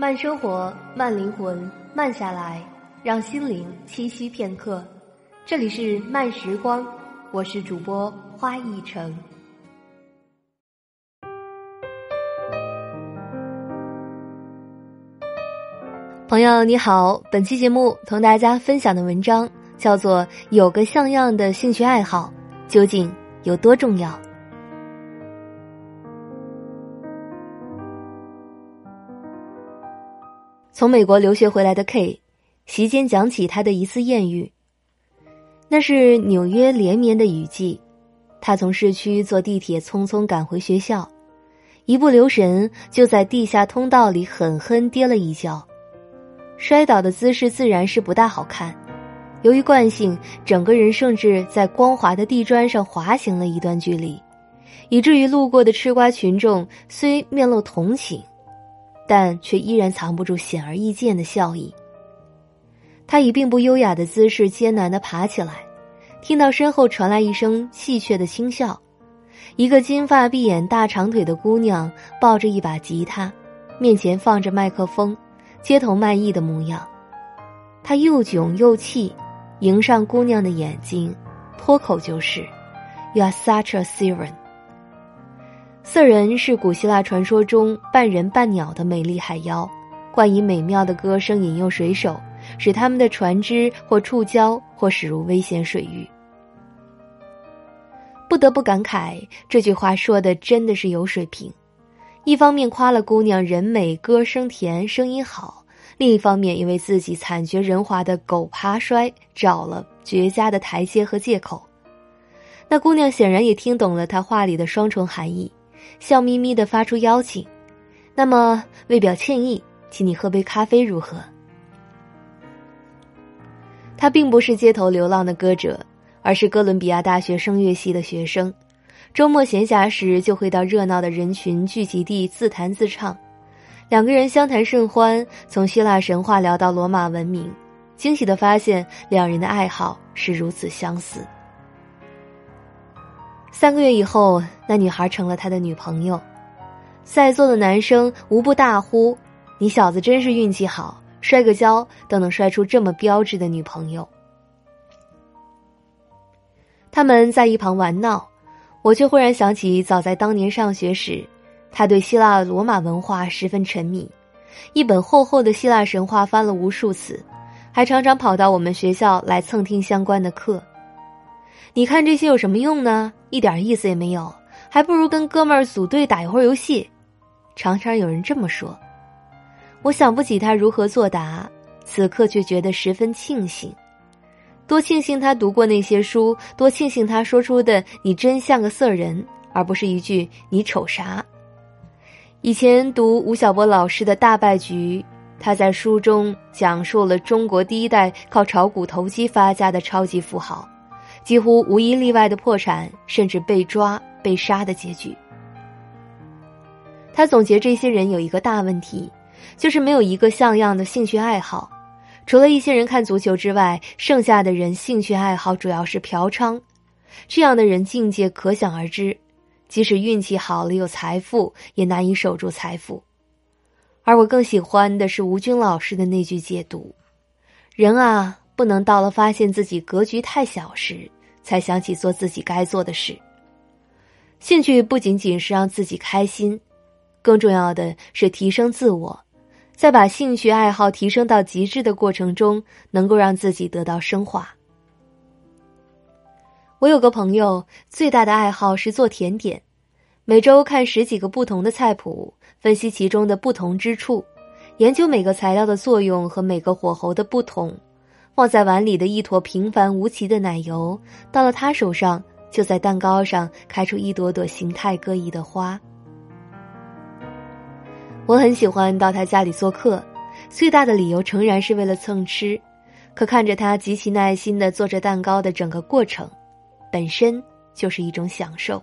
慢生活，慢灵魂，慢下来，让心灵栖息片刻。这里是慢时光，我是主播花一成。朋友你好，本期节目同大家分享的文章叫做《有个像样的兴趣爱好究竟有多重要》。从美国留学回来的 K，席间讲起他的一次艳遇。那是纽约连绵的雨季，他从市区坐地铁匆匆赶回学校，一不留神就在地下通道里狠狠跌了一跤，摔倒的姿势自然是不大好看。由于惯性，整个人甚至在光滑的地砖上滑行了一段距离，以至于路过的吃瓜群众虽面露同情。但却依然藏不住显而易见的笑意。他以并不优雅的姿势艰难的爬起来，听到身后传来一声戏谑的轻笑，一个金发碧眼大长腿的姑娘抱着一把吉他，面前放着麦克风，街头卖艺的模样。他又囧又气，迎上姑娘的眼睛，脱口就是：“You are such a siren。”色人是古希腊传说中半人半鸟的美丽海妖，惯以美妙的歌声引诱水手，使他们的船只或触礁或驶入危险水域。不得不感慨，这句话说的真的是有水平。一方面夸了姑娘人美、歌声甜、声音好；另一方面，因为自己惨绝人寰的狗爬摔，找了绝佳的台阶和借口。那姑娘显然也听懂了他话里的双重含义。笑眯眯的发出邀请，那么为表歉意，请你喝杯咖啡如何？他并不是街头流浪的歌者，而是哥伦比亚大学声乐系的学生。周末闲暇时，就会到热闹的人群聚集地自弹自唱。两个人相谈甚欢，从希腊神话聊到罗马文明，惊喜的发现两人的爱好是如此相似。三个月以后，那女孩成了他的女朋友。在座的男生无不大呼：“你小子真是运气好，摔个跤都能摔出这么标致的女朋友。”他们在一旁玩闹，我却忽然想起，早在当年上学时，他对希腊罗马文化十分沉迷，一本厚厚的希腊神话翻了无数次，还常常跑到我们学校来蹭听相关的课。你看这些有什么用呢？一点意思也没有，还不如跟哥们儿组队打一会儿游戏。常常有人这么说，我想不起他如何作答，此刻却觉得十分庆幸。多庆幸他读过那些书，多庆幸他说出的“你真像个色人”，而不是一句“你瞅啥”。以前读吴晓波老师的大败局，他在书中讲述了中国第一代靠炒股投机发家的超级富豪。几乎无一例外的破产，甚至被抓、被杀的结局。他总结这些人有一个大问题，就是没有一个像样的兴趣爱好。除了一些人看足球之外，剩下的人兴趣爱好主要是嫖娼。这样的人境界可想而知，即使运气好了有财富，也难以守住财富。而我更喜欢的是吴军老师的那句解读：“人啊，不能到了发现自己格局太小时。”才想起做自己该做的事。兴趣不仅仅是让自己开心，更重要的是提升自我，在把兴趣爱好提升到极致的过程中，能够让自己得到升华。我有个朋友，最大的爱好是做甜点，每周看十几个不同的菜谱，分析其中的不同之处，研究每个材料的作用和每个火候的不同。放在碗里的一坨平凡无奇的奶油，到了他手上，就在蛋糕上开出一朵朵形态各异的花。我很喜欢到他家里做客，最大的理由诚然是为了蹭吃，可看着他极其耐心的做着蛋糕的整个过程，本身就是一种享受。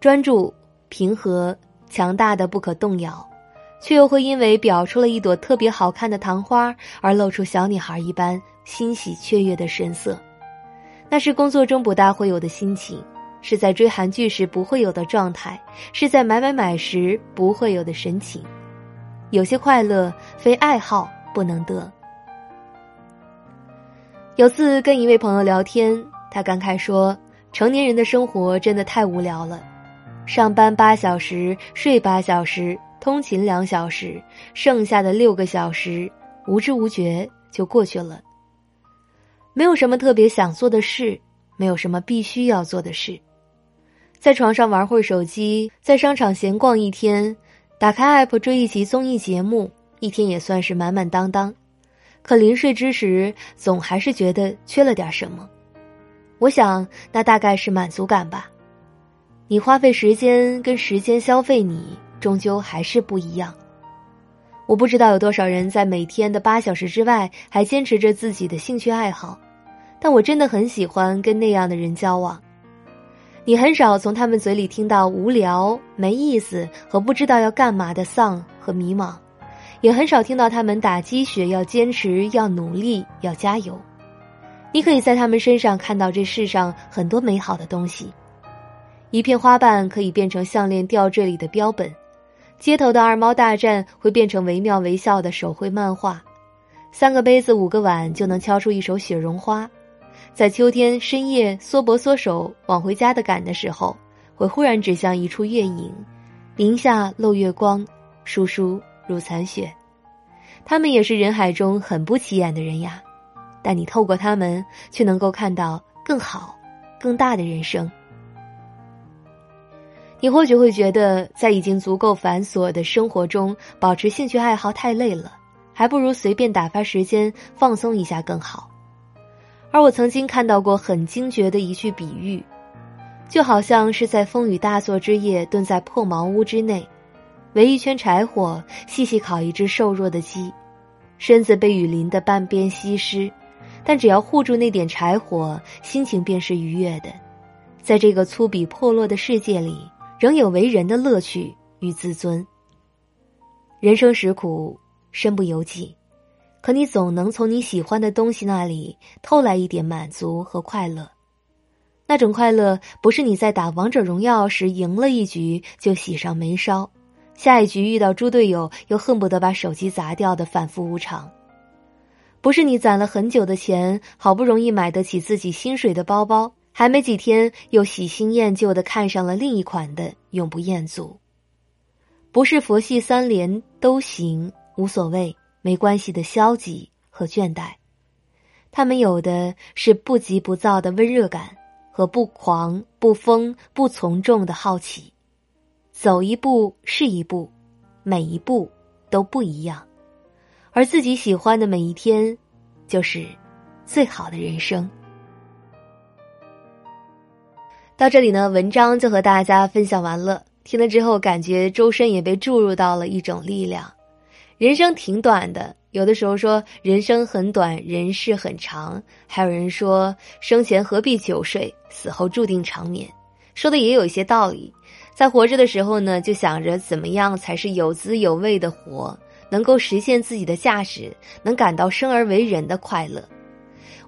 专注、平和、强大的不可动摇。却又会因为表出了一朵特别好看的糖花而露出小女孩一般欣喜雀跃的神色，那是工作中不大会有的心情，是在追韩剧时不会有的状态，是在买买买时不会有的神情。有些快乐非爱好不能得。有次跟一位朋友聊天，他感慨说：“成年人的生活真的太无聊了，上班八小时，睡八小时，通勤两小时，剩下的六个小时无知无觉就过去了。没有什么特别想做的事，没有什么必须要做的事。”在床上玩会儿手机，在商场闲逛一天，打开 app 追一集综艺节目，一天也算是满满当当。可临睡之时，总还是觉得缺了点什么。我想，那大概是满足感吧。你花费时间跟时间消费你，终究还是不一样。我不知道有多少人在每天的八小时之外，还坚持着自己的兴趣爱好，但我真的很喜欢跟那样的人交往。你很少从他们嘴里听到无聊、没意思和不知道要干嘛的丧和迷茫，也很少听到他们打鸡血、要坚持、要努力、要加油。你可以在他们身上看到这世上很多美好的东西：一片花瓣可以变成项链吊坠里的标本，街头的二猫大战会变成惟妙惟肖的手绘漫画，三个杯子五个碗就能敲出一首雪绒花。在秋天深夜缩脖缩手往回家的赶的时候，会忽然指向一处月影，林下漏月光，疏疏如残雪。他们也是人海中很不起眼的人呀，但你透过他们，却能够看到更好、更大的人生。你或许会觉得，在已经足够繁琐的生活中，保持兴趣爱好太累了，还不如随便打发时间、放松一下更好。而我曾经看到过很惊绝的一句比喻，就好像是在风雨大作之夜，蹲在破茅屋之内，围一圈柴火，细细烤一只瘦弱的鸡，身子被雨淋得半边稀湿，但只要护住那点柴火，心情便是愉悦的。在这个粗鄙破落的世界里，仍有为人的乐趣与自尊。人生实苦，身不由己。可你总能从你喜欢的东西那里偷来一点满足和快乐，那种快乐不是你在打王者荣耀时赢了一局就喜上眉梢，下一局遇到猪队友又恨不得把手机砸掉的反复无常，不是你攒了很久的钱好不容易买得起自己薪水的包包，还没几天又喜新厌旧的看上了另一款的永不厌足，不是佛系三连都行无所谓。没关系的消极和倦怠，他们有的是不急不躁的温热感和不狂不疯不从众的好奇，走一步是一步，每一步都不一样，而自己喜欢的每一天，就是最好的人生。到这里呢，文章就和大家分享完了。听了之后，感觉周身也被注入到了一种力量。人生挺短的，有的时候说人生很短，人世很长，还有人说生前何必久睡，死后注定长眠，说的也有一些道理。在活着的时候呢，就想着怎么样才是有滋有味的活，能够实现自己的价值，能感到生而为人的快乐。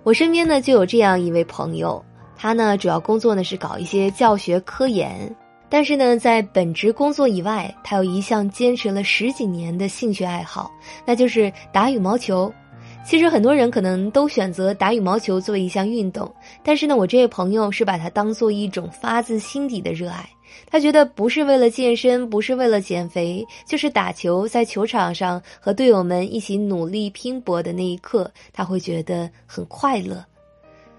我身边呢就有这样一位朋友，他呢主要工作呢是搞一些教学科研。但是呢，在本职工作以外，他有一项坚持了十几年的兴趣爱好，那就是打羽毛球。其实很多人可能都选择打羽毛球作为一项运动，但是呢，我这位朋友是把它当做一种发自心底的热爱。他觉得不是为了健身，不是为了减肥，就是打球，在球场上和队友们一起努力拼搏的那一刻，他会觉得很快乐。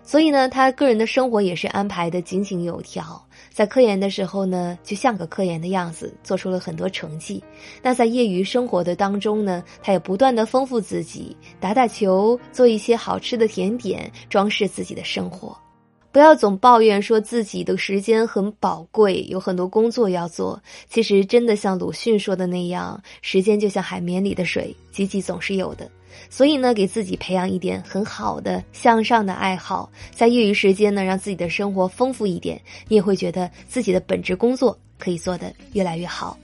所以呢，他个人的生活也是安排的井井有条。在科研的时候呢，就像个科研的样子，做出了很多成绩。那在业余生活的当中呢，他也不断的丰富自己，打打球，做一些好吃的甜点，装饰自己的生活。不要总抱怨说自己的时间很宝贵，有很多工作要做。其实真的像鲁迅说的那样，时间就像海绵里的水，挤挤总是有的。所以呢，给自己培养一点很好的向上的爱好，在业余时间呢，让自己的生活丰富一点，你也会觉得自己的本职工作可以做得越来越好。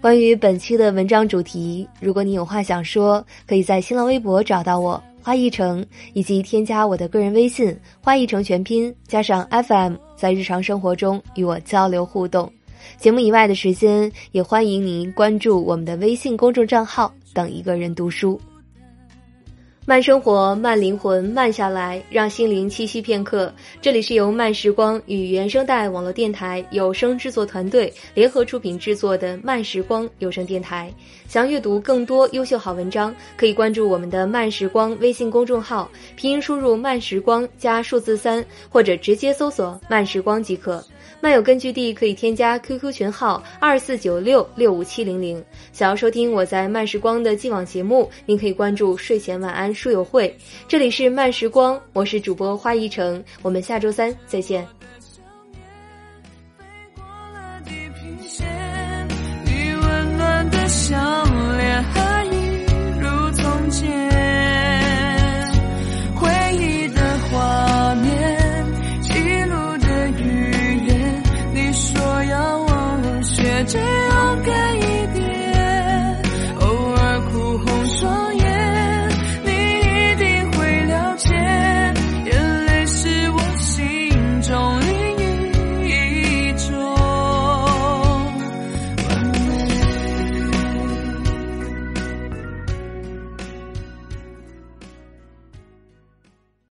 关于本期的文章主题，如果你有话想说，可以在新浪微博找到我花一成，以及添加我的个人微信花一成全拼加上 FM，在日常生活中与我交流互动。节目以外的时间，也欢迎您关注我们的微信公众账号“等一个人读书”。慢生活，慢灵魂，慢下来，让心灵栖息片刻。这里是由慢时光与原声带网络电台有声制作团队联合出品制作的慢时光有声电台。想阅读更多优秀好文章，可以关注我们的慢时光微信公众号，拼音输入“慢时光”加数字三，或者直接搜索“慢时光”即可。漫友根据地可以添加 QQ 群号二四九六六五七零零。想要收听我在慢时光的既往节目，您可以关注睡前晚安书友会。这里是慢时光，我是主播花一城，我们下周三再见。飞过了地平线你温暖的笑